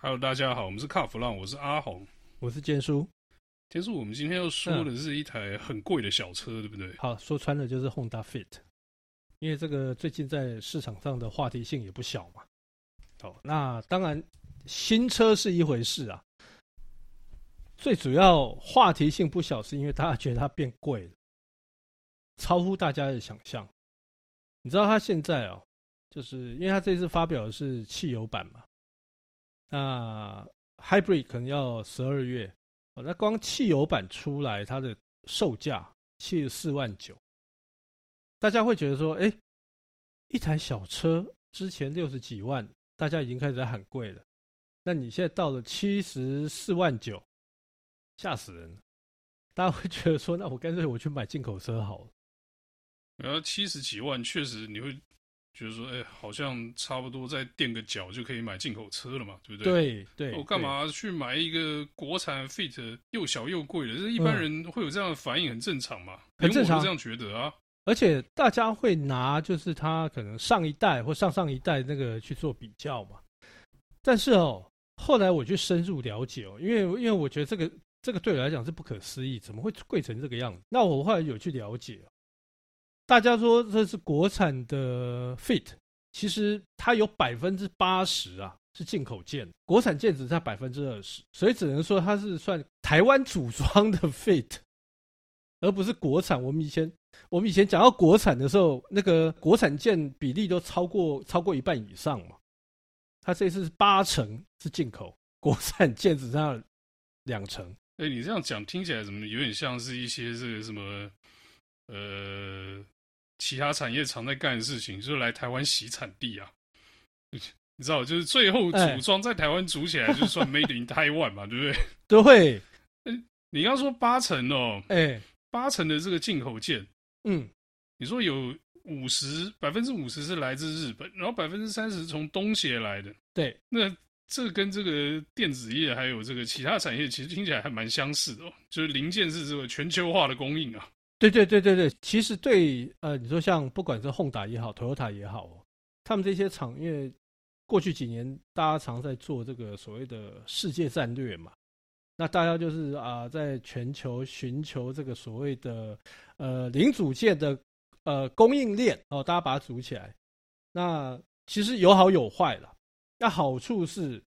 Hello，大家好，我们是卡弗浪，我是阿红，我是建叔。建叔，我们今天要说的是一台很贵的小车，嗯、对不对？好，说穿了就是 Honda Fit，因为这个最近在市场上的话题性也不小嘛。好，那当然新车是一回事啊，最主要话题性不小，是因为大家觉得它变贵了，超乎大家的想象。你知道它现在哦，就是因为它这次发表的是汽油版嘛。那 Hybrid 可能要十二月，那光汽油版出来，它的售价七十四万九，大家会觉得说，哎，一台小车之前六十几万，大家已经开始在喊贵了，那你现在到了七十四万九，吓死人！大家会觉得说，那我干脆我去买进口车好了。然后七十几万，确实你会。就是说，哎、欸，好像差不多再垫个脚就可以买进口车了嘛，对不对？对对。我干嘛去买一个国产 Fit 又小又贵的？这一般人会有这样的反应，很正常嘛。很正常，这样觉得啊。而且大家会拿就是他可能上一代或上上一代那个去做比较嘛。但是哦，后来我去深入了解哦，因为因为我觉得这个这个对我来讲是不可思议，怎么会贵成这个样子？那我后来有去了解。大家说这是国产的 Fit，其实它有百分之八十啊是进口件，国产件只占百分之二十，所以只能说它是算台湾组装的 Fit，而不是国产。我们以前我们以前讲到国产的时候，那个国产件比例都超过超过一半以上嘛。它这次是八成是进口，国产件只占两成。哎，你这样讲听起来怎么有点像是一些这个什么呃？其他产业常在干的事情，就是来台湾洗产地啊，你知道，就是最后组装在台湾组起来，就算 Made in Taiwan 嘛，对不对？都会。你刚说八成哦，哎，八成的这个进口件，嗯，你说有五十百分之五十是来自日本，然后百分之三十从东协来的，对，那这跟这个电子业还有这个其他产业，其实听起来还蛮相似的哦，就是零件是这个全球化的供应啊。对对对对对，其实对呃，你说像不管是宏达也好，Toyota 也好，他们这些厂，因为过去几年大家常在做这个所谓的世界战略嘛，那大家就是啊、在全球寻求这个所谓的呃零组件的呃供应链哦，大家把它组起来。那其实有好有坏了。那好处是，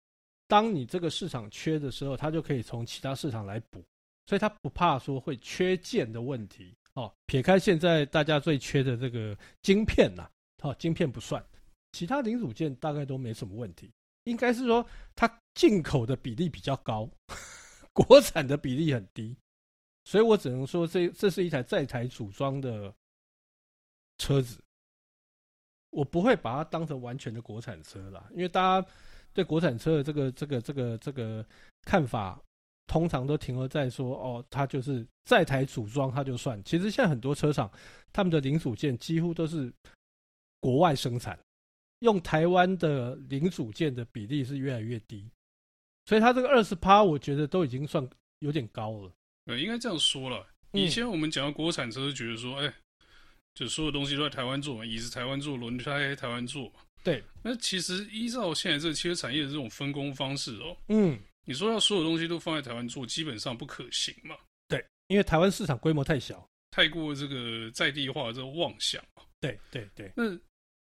当你这个市场缺的时候，它就可以从其他市场来补，所以它不怕说会缺件的问题。哦，撇开现在大家最缺的这个晶片呐，好，晶片不算，其他零组件大概都没什么问题。应该是说它进口的比例比较高，国产的比例很低，所以我只能说这这是一台在台组装的车子，我不会把它当成完全的国产车啦，因为大家对国产车的这个这个这个这个看法。通常都停留在说哦，它就是在台组装，它就算。其实现在很多车厂，他们的零组件几乎都是国外生产，用台湾的零组件的比例是越来越低。所以它这个二十趴，我觉得都已经算有点高了。呃，应该这样说了。以前我们讲到国产车，觉得说，哎、嗯欸，就所有东西都在台湾做嘛，椅子台湾做，轮胎台湾做嘛。对。那其实依照现在这个汽车产业的这种分工方式哦，嗯。你说要所有东西都放在台湾做，基本上不可行嘛？对，因为台湾市场规模太小，太过这个在地化的这个妄想。对对对。那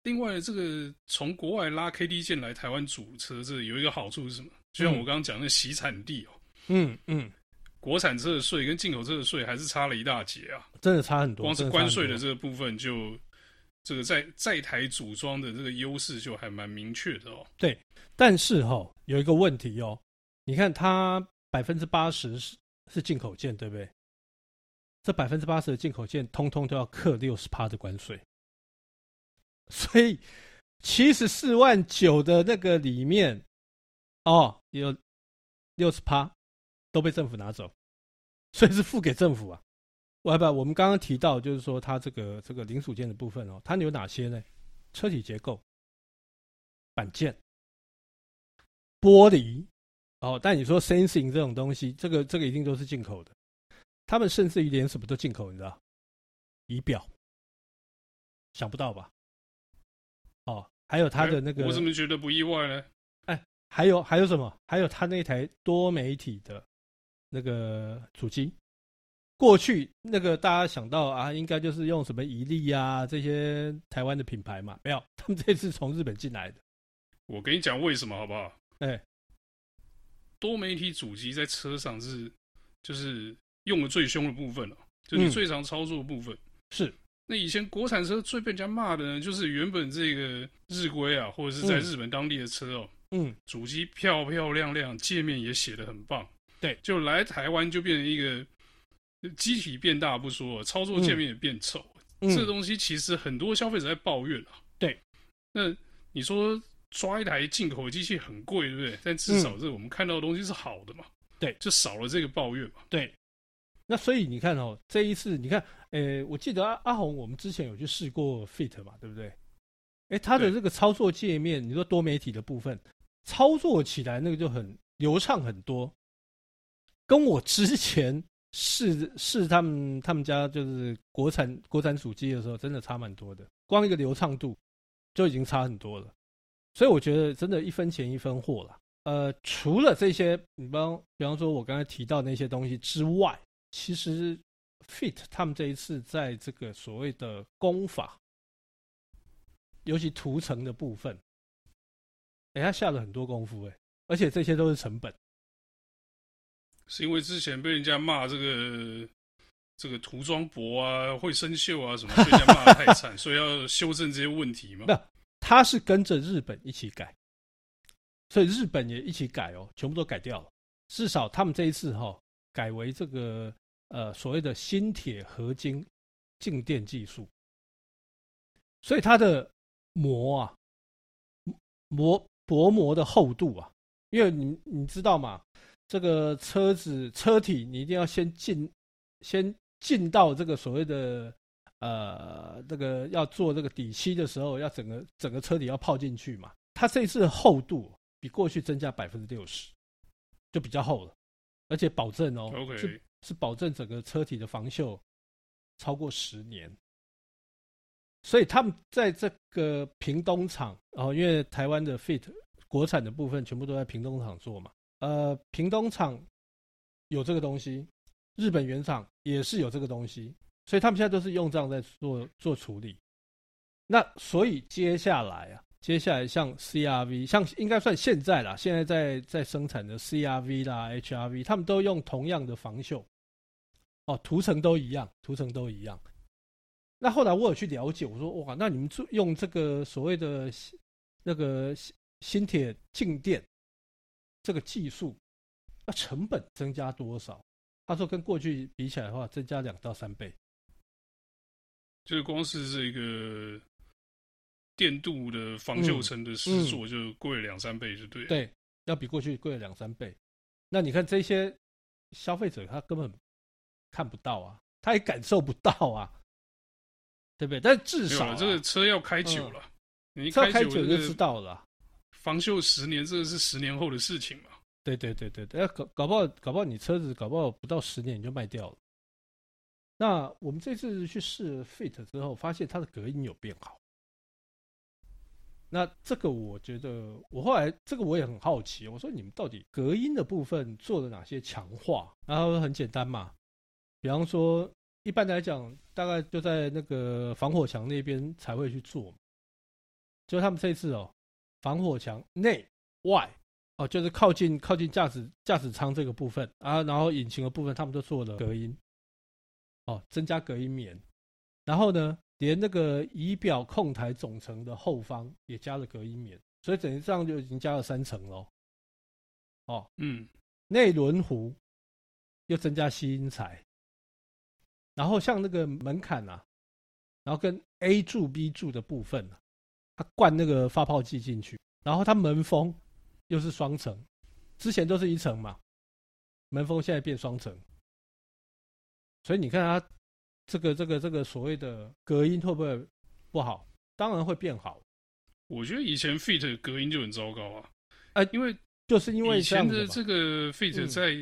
另外这个从国外拉 KD 件来台湾组车，这有一个好处是什么？就像我刚刚讲的洗产地哦，嗯嗯，国产车的税跟进口车的税还是差了一大截啊，真的差很多。光是关税的这个部分就，就这个在在台组装的这个优势就还蛮明确的哦。对，但是哈、哦、有一个问题哦。你看，它百分之八十是是进口件，对不对？这百分之八十的进口件，通通都要克六十趴的关税，所以七十四万九的那个里面，哦，有六十趴都被政府拿走，所以是付给政府啊。我不，我们刚刚提到，就是说它这个这个零组件的部分哦，它有哪些呢？车体结构、板件、玻璃。哦，但你说 sensing 这种东西，这个这个一定都是进口的。他们甚至于连什么都进口，你知道？仪表，想不到吧？哦，还有他的那个，我怎么觉得不意外呢？哎，还有还有什么？还有他那台多媒体的那个主机。过去那个大家想到啊，应该就是用什么伊利啊这些台湾的品牌嘛，没有，他们这次从日本进来的。我跟你讲为什么好不好？哎、欸，多媒体主机在车上是就是用的最凶的部分了，就是你最常操作的部分。嗯、是。那以前国产车最被人家骂的呢，就是原本这个日规啊，或者是在日本当地的车哦，嗯，主机漂漂亮亮，界面也写得很棒，对，就来台湾就变成一个。机体变大不说，操作界面也变丑。嗯、这个东西其实很多消费者在抱怨啊。对，那你说抓一台进口的机器很贵，对不对？但至少是我们看到的东西是好的嘛。对，就少了这个抱怨嘛。对，那所以你看哦，这一次你看，诶，我记得阿阿红，我们之前有去试过 Fit 嘛，对不对？哎，它的这个操作界面，你说多媒体的部分，操作起来那个就很流畅很多，跟我之前。试试他们他们家就是国产国产主机的时候，真的差蛮多的。光一个流畅度就已经差很多了，所以我觉得真的一分钱一分货了。呃，除了这些，你比方比方说我刚才提到那些东西之外，其实 Fit 他们这一次在这个所谓的功法，尤其涂层的部分，哎，他下了很多功夫哎，而且这些都是成本。是因为之前被人家骂这个这个涂装薄啊，会生锈啊什么，被人家骂的太惨，所以要修正这些问题嘛。他是跟着日本一起改，所以日本也一起改哦，全部都改掉了。至少他们这一次哈、哦，改为这个呃所谓的新铁合金静电技术，所以它的膜啊膜薄膜的厚度啊，因为你你知道吗？这个车子车体，你一定要先进，先进到这个所谓的呃，这个要做这个底漆的时候，要整个整个车底要泡进去嘛。它这一次厚度比过去增加百分之六十，就比较厚了，而且保证哦.是是保证整个车体的防锈超过十年。所以他们在这个屏东厂哦，因为台湾的 Fit 国产的部分全部都在屏东厂做嘛。呃，屏东厂有这个东西，日本原厂也是有这个东西，所以他们现在都是用这样在做做处理。那所以接下来啊，接下来像 CRV，像应该算现在啦，现在在在生产的 CRV 啦、HRV，他们都用同样的防锈，哦，涂层都一样，涂层都一样。那后来我有去了解，我说哇，那你们做用这个所谓的那个新铁静电。这个技术，那成本增加多少？他说跟过去比起来的话，增加两到三倍。就是光是这个电镀的防锈层的制作，就贵了两三倍，就对、嗯嗯。对，要比过去贵了两三倍。那你看这些消费者，他根本看不到啊，他也感受不到啊，对不对？但至少、啊、这个车要开久了，嗯、你开久就知道了。防锈十年，这个是十年后的事情嘛？对对对对对，搞搞不好，搞不好你车子搞不好不到十年你就卖掉了。那我们这次去试 Fit 之后，发现它的隔音有变好。那这个我觉得，我后来这个我也很好奇，我说你们到底隔音的部分做了哪些强化？然后很简单嘛，比方说一般来讲，大概就在那个防火墙那边才会去做。就他们这次哦。防火墙内外哦，就是靠近靠近驾驶驾驶舱这个部分啊，然后引擎的部分，他们都做了隔音哦，增加隔音棉。然后呢，连那个仪表控台总成的后方也加了隔音棉，所以等于这样就已经加了三层喽。哦，嗯，内轮弧又增加吸音材，然后像那个门槛啊，然后跟 A 柱 B 柱的部分啊。它灌那个发泡剂进去，然后它门封又是双层，之前都是一层嘛，门封现在变双层，所以你看它这个这个这个所谓的隔音会不会不好？当然会变好。我觉得以前 Fit 隔音就很糟糕啊，哎，因为就是因为以前的这个 Fit 在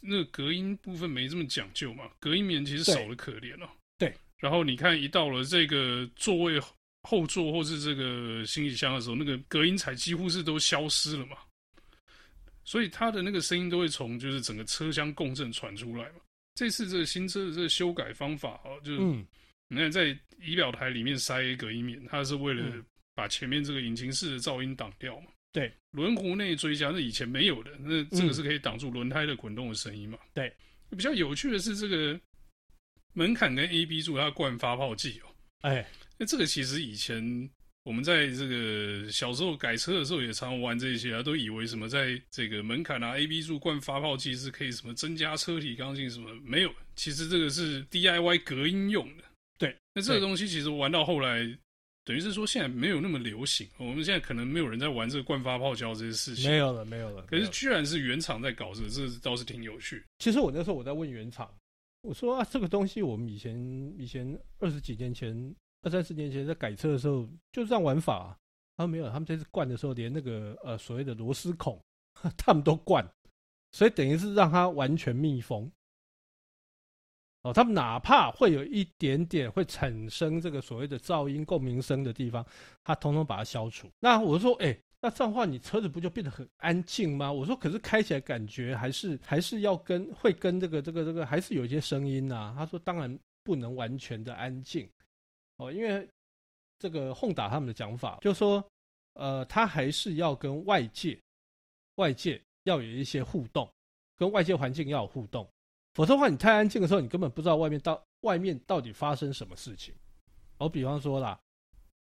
那个隔音部分没这么讲究嘛，隔音棉其实少的可怜了。对，然后你看一到了这个座位。后座或是这个行李箱的时候，那个隔音材几乎是都消失了嘛。所以它的那个声音都会从就是整个车厢共振传出来嘛。这次这个新车的这个修改方法哦，就是你看在仪表台里面塞隔音棉，它是为了把前面这个引擎室的噪音挡掉嘛。对，轮毂内追加，那以前没有的，那这个是可以挡住轮胎的滚动的声音嘛？对。比较有趣的是这个门槛跟 A B 柱它灌发泡剂哦，哎，那这个其实以前我们在这个小时候改车的时候也常玩这些啊，都以为什么在这个门槛啊 A B 柱灌发泡剂是可以什么增加车体刚性什么，没有，其实这个是 D I Y 隔音用的。对，那这个东西其实玩到后来。等于是说，现在没有那么流行。我们现在可能没有人在玩这个灌发泡胶这些事情，没有了，没有了。可是居然是原厂在搞这个，这倒是挺有趣。其实我那时候我在问原厂，我说啊，这个东西我们以前以前二十几年前、二三十年前在改车的时候就这样玩法。他说没有，他们这次灌的时候连那个呃所谓的螺丝孔 他们都灌，所以等于是让它完全密封。哦，他们哪怕会有一点点会产生这个所谓的噪音共鸣声的地方，他统统把它消除。那我说，哎，那这样的话，你车子不就变得很安静吗？我说，可是开起来感觉还是还是要跟会跟这个这个这个还是有一些声音呐、啊。他说，当然不能完全的安静，哦，因为这个 Honda 他们的讲法就说，呃，他还是要跟外界外界要有一些互动，跟外界环境要有互动。否则的话，你太安静的时候，你根本不知道外面到外面到底发生什么事情。我比方说啦，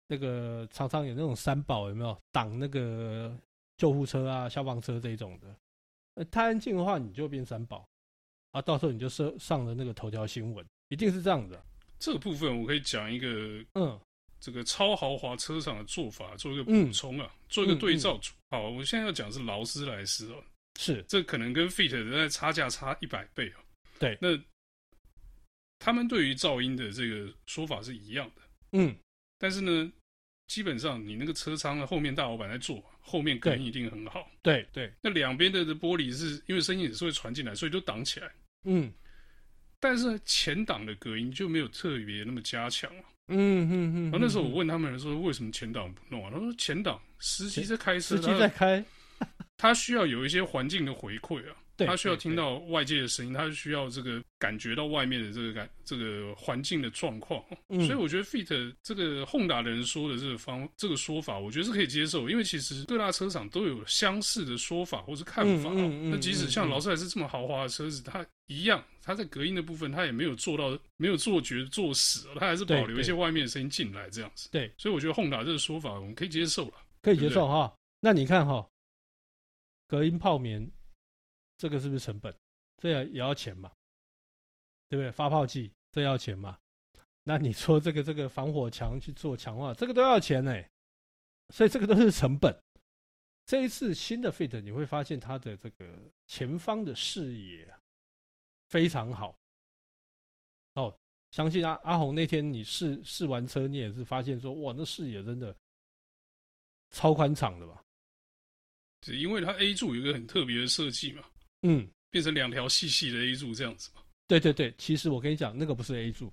那个常常有那种三宝有没有挡那个救护车啊、消防车这种的？太安静的话，你就变三宝啊，到时候你就上上了那个头条新闻，一定是这样的。这个部分我可以讲一个，嗯，这个超豪华车厂的做法，做一个补充啊，嗯、做一个对照组。嗯嗯、好，我现在要讲是劳斯莱斯哦，是。这可能跟 Fit 在差价差一百倍哦。对，那他们对于噪音的这个说法是一样的，嗯，但是呢，基本上你那个车舱的后面大老板在做，后面隔音一定很好，对对。那两边的玻璃是因为声音也是会传进来，所以都挡起来，嗯。但是前挡的隔音就没有特别那么加强了，嗯嗯嗯。然后那时候我问他们说，为什么前挡不弄啊？他说前挡司机在开车，司机在开，他需要有一些环境的回馈啊。他需要听到外界的声音，他需要这个感觉到外面的这个感这个环境的状况，嗯、所以我觉得 Fit 这个 Honda 的人说的这个方这个说法，我觉得是可以接受，因为其实各大车厂都有相似的说法或是看法。那、嗯嗯嗯、即使像劳斯莱斯这么豪华的车子，它一样，它在隔音的部分，它也没有做到没有做绝做死，它还是保留一些外面的声音进来这样子。对，所以我觉得 Honda 这个说法我们可以接受了，可以接受哈。那你看哈，隔音泡棉。这个是不是成本？这也要钱嘛，对不对？发泡剂这要钱嘛？那你说这个这个防火墙去做强化，这个都要钱呢。所以这个都是成本。这一次新的 Fit 你会发现它的这个前方的视野非常好。哦，相信阿阿红那天你试试完车，你也是发现说，哇，那视野真的超宽敞的吧？只因为它 A 柱有一个很特别的设计嘛。嗯，变成两条细细的 A 柱这样子嘛？对对对，其实我跟你讲，那个不是 A 柱，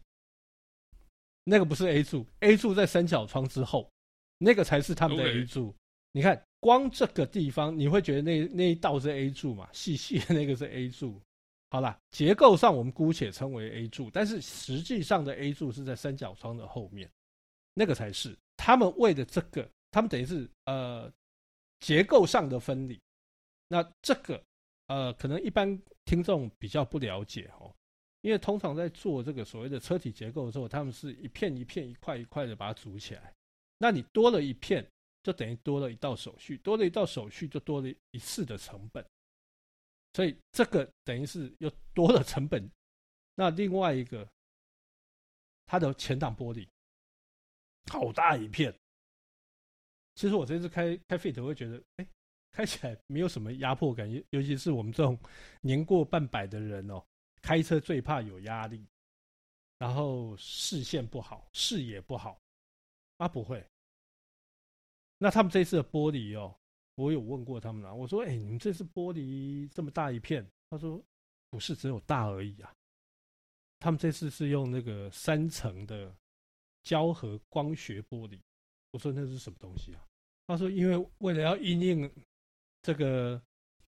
那个不是 A 柱，A 柱在三角窗之后，那个才是他们的 A 柱。你看，光这个地方，你会觉得那那一道是 A 柱嘛？细细的那个是 A 柱。好啦，结构上我们姑且称为 A 柱，但是实际上的 A 柱是在三角窗的后面，那个才是他们为的这个，他们等于是呃结构上的分离。那这个。呃，可能一般听众比较不了解哦，因为通常在做这个所谓的车体结构的时候，他们是一片一片、一块一块的把它组起来。那你多了一片，就等于多了一道手续，多了一道手续就多了一次的成本。所以这个等于是又多了成本。那另外一个，它的前挡玻璃好大一片。其实我这次开开 Fit 会觉得，哎。开起来没有什么压迫感，尤尤其是我们这种年过半百的人哦，开车最怕有压力，然后视线不好，视野不好，啊不会。那他们这次的玻璃哦，我有问过他们了，我说：“哎，你们这次玻璃这么大一片？”他说：“不是只有大而已啊，他们这次是用那个三层的胶合光学玻璃。”我说：“那是什么东西啊？”他说：“因为为了要因应。”这个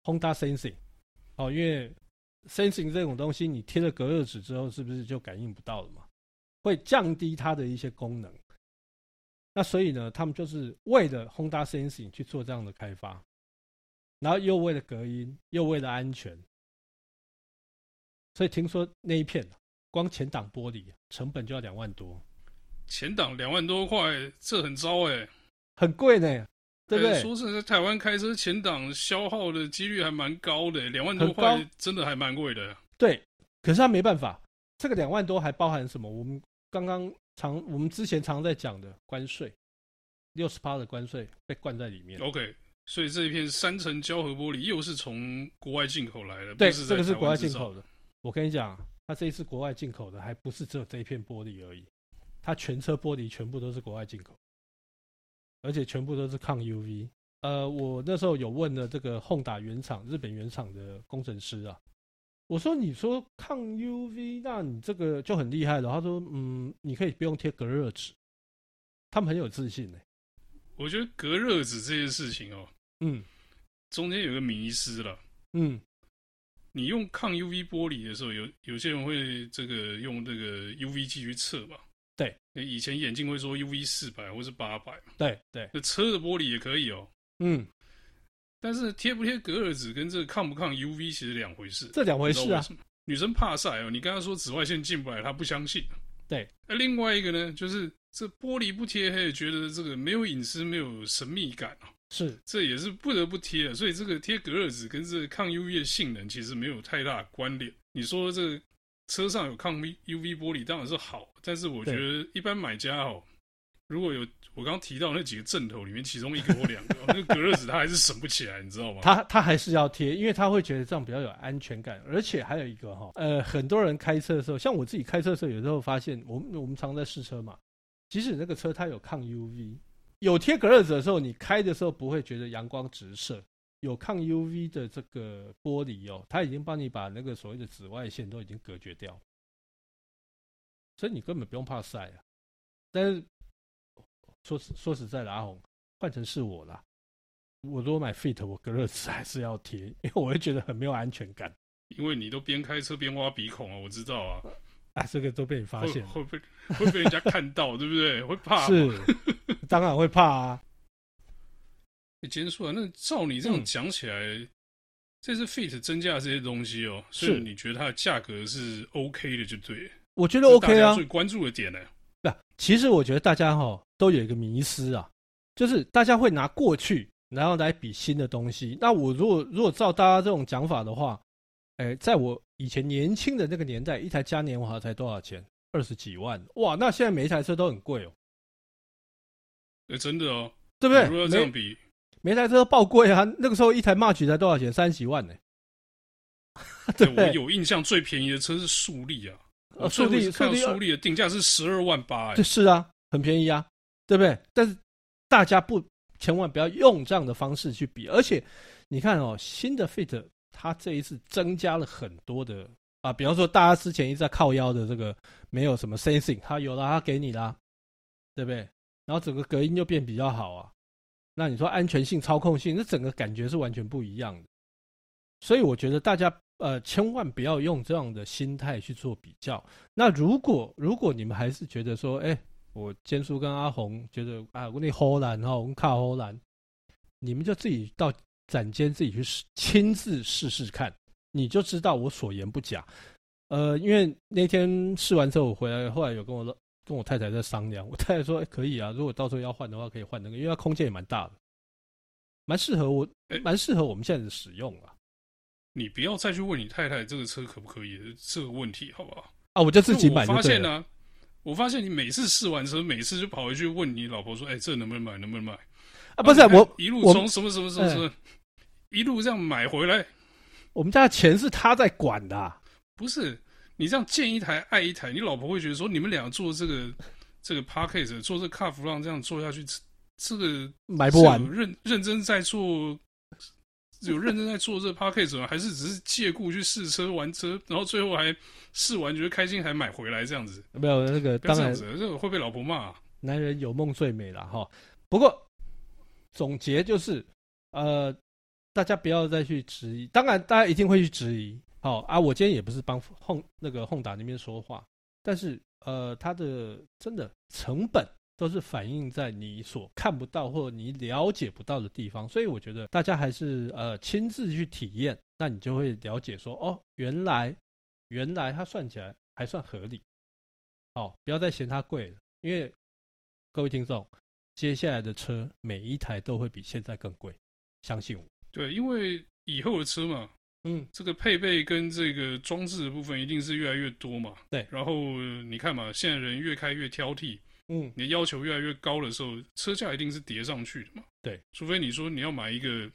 Honda Sensing，哦，因为 Sensing 这种东西，你贴了隔热纸之后，是不是就感应不到了嘛？会降低它的一些功能。那所以呢，他们就是为了 Honda Sensing 去做这样的开发，然后又为了隔音，又为了安全，所以听说那一片光前挡玻璃成本就要两万多。前挡两万多块，这很糟哎、欸，很贵呢，对不对？欸、说是在台湾开车前挡消耗的几率还蛮高的、欸，两万多块真的还蛮贵的。对，可是他没办法，这个两万多还包含什么？我们刚刚。常我们之前常在讲的关税，六十趴的关税被灌在里面。OK，所以这一片三层胶合玻璃又是从国外进口来的。对，这个是国外进口的。我跟你讲，它这一次国外进口的还不是只有这一片玻璃而已，它全车玻璃全部都是国外进口，而且全部都是抗 UV。呃，我那时候有问了这个 Honda 原厂日本原厂的工程师啊。我说：“你说抗 UV，那你这个就很厉害了。”他说：“嗯，你可以不用贴隔热纸。”他们很有自信呢。我觉得隔热纸这件事情哦，嗯，中间有个迷失了。嗯，你用抗 UV 玻璃的时候，有有些人会这个用这个 UV 计去测嘛？对，以前眼镜会说 UV 四百或是八百。对对，那车的玻璃也可以哦。嗯。但是贴不贴隔热纸跟这个抗不抗 UV 其实两回事，这两回事啊。女生怕晒哦，你刚刚说紫外线进不来，她不相信。对，那另外一个呢，就是这玻璃不贴，她也觉得这个没有隐私，没有神秘感啊。是，这也是不得不贴的。所以这个贴隔热纸跟这个抗 UV 的性能其实没有太大关联。你说这个车上有抗 UV 玻璃当然是好，但是我觉得一般买家哦，如果有。我刚刚提到那几个阵头里面，其中一个或两个，那个隔热纸它还是省不起来，你知道吗？他他还是要贴，因为他会觉得这样比较有安全感。而且还有一个哈，呃，很多人开车的时候，像我自己开车的时候，有时候发现，我们我们常在试车嘛，即使那个车它有抗 UV，有贴隔热纸的时候，你开的时候不会觉得阳光直射。有抗 UV 的这个玻璃哦，它已经帮你把那个所谓的紫外线都已经隔绝掉，所以你根本不用怕晒啊。但是。说实说实在的，阿红换成是我啦，我如果买 Fit，我隔热纸还是要贴，因为我会觉得很没有安全感。因为你都边开车边挖鼻孔啊，我知道啊，啊，这个都被你发现会，会被会被人家看到，对不对？会怕？是，当然会怕啊。你结束了，那照你这样讲起来，嗯、这是 Fit 增加这些东西哦，所以你觉得它的价格是 OK 的，就对。我觉得 OK 啊，最关注的点呢？不，其实我觉得大家哈。都有一个迷思啊，就是大家会拿过去然后来比新的东西。那我如果如果照大家这种讲法的话，哎，在我以前年轻的那个年代，一台嘉年华才多少钱？二十几万哇！那现在每一台车都很贵哦。哎，真的哦，对不对？如果要这样比每，台车都爆贵啊！那个时候一台 March 才多少钱？三十几万呢。对，我有印象最便宜的车是速力啊，速力速力的定价是十二万八，哎，是啊，很便宜啊。对不对？但是大家不千万不要用这样的方式去比，而且你看哦，新的 Fit 它这一次增加了很多的啊，比方说大家之前一直在靠腰的这个没有什么 Sensing，它有了，它给你啦，对不对？然后整个隔音又变比较好啊，那你说安全性、操控性，那整个感觉是完全不一样的。所以我觉得大家呃千万不要用这样的心态去做比较。那如果如果你们还是觉得说，哎。我坚叔跟阿红觉得啊，我那荷兰哈，我们卡荷兰，你们就自己到展间自己去试，亲自试试看，你就知道我所言不假。呃，因为那天试完之后我回来，后来有跟我说跟我太太在商量，我太太说，欸，可以啊，如果到时候要换的话，可以换那个，因为它空间也蛮大的，蛮适合我，蛮适合我们现在的使用啊。你不要再去问你太太这个车可不可以这个问题，好不好？啊，我就自己买。我发现呢。我发现你每次试完车，每次就跑回去问你老婆说：“哎、欸，这能不能买？能不能买？”啊，不是我一路从什么什么什么什么，一路这样买回来。我们家的钱是他在管的、啊，不是你这样见一台爱一台，你老婆会觉得说你们俩做这个这个 p a c k a g e 做这个 Car 浪这样做下去，这个买不完，认认真在做。有认真在做这 Podcast 吗？还是只是借故去试车玩车，然后最后还试完觉得开心，还买回来这样子？没有那个，当然这个会被老婆骂啊。男人有梦最美了哈。不过总结就是，呃，大家不要再去质疑。当然，大家一定会去质疑。好啊，我今天也不是帮轰那个轰达那边说话，但是呃，它的真的成本都是反映在你所看不到或你了解不到的地方，所以我觉得大家还是呃亲自去体验，那你就会了解说哦，原来原来它算起来还算合理。哦，不要再嫌它贵了，因为各位听众，接下来的车每一台都会比现在更贵，相信我。对，因为以后的车嘛，嗯，这个配备跟这个装置的部分一定是越来越多嘛。对，然后你看嘛，现在人越开越挑剔，嗯，你的要求越来越高的时候，车价一定是叠上去的嘛。对，除非你说你要买一个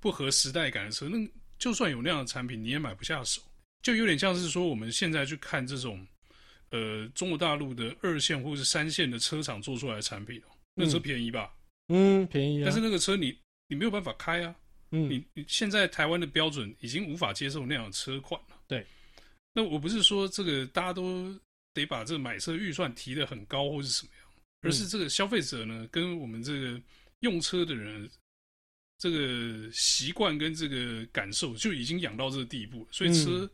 不合时代感的车，那就算有那样的产品，你也买不下手。就有点像是说我们现在去看这种。呃，中国大陆的二线或是三线的车厂做出来的产品，那车便宜吧？嗯，便宜啊。但是那个车你你没有办法开啊。嗯，你你现在台湾的标准已经无法接受那样的车款了。对。那我不是说这个大家都得把这个买车预算提得很高或是什么样，而是这个消费者呢，跟我们这个用车的人这个习惯跟这个感受就已经养到这个地步，所以车。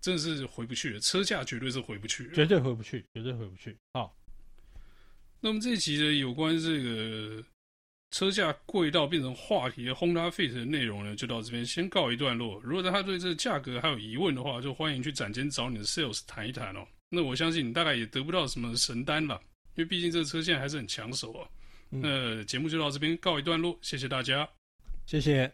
真的是回不去了，车价绝对是回不去，绝对回不去，绝对回不去。好，那么这一期的有关这个车价贵到变成话题的 Honda Fit 的内容呢，就到这边先告一段落。如果大家对这个价格还有疑问的话，就欢迎去展间找你的 Sales 谈一谈哦。那我相信你大概也得不到什么神单了，因为毕竟这个车现在还是很抢手啊。嗯、那节目就到这边告一段落，谢谢大家，谢谢。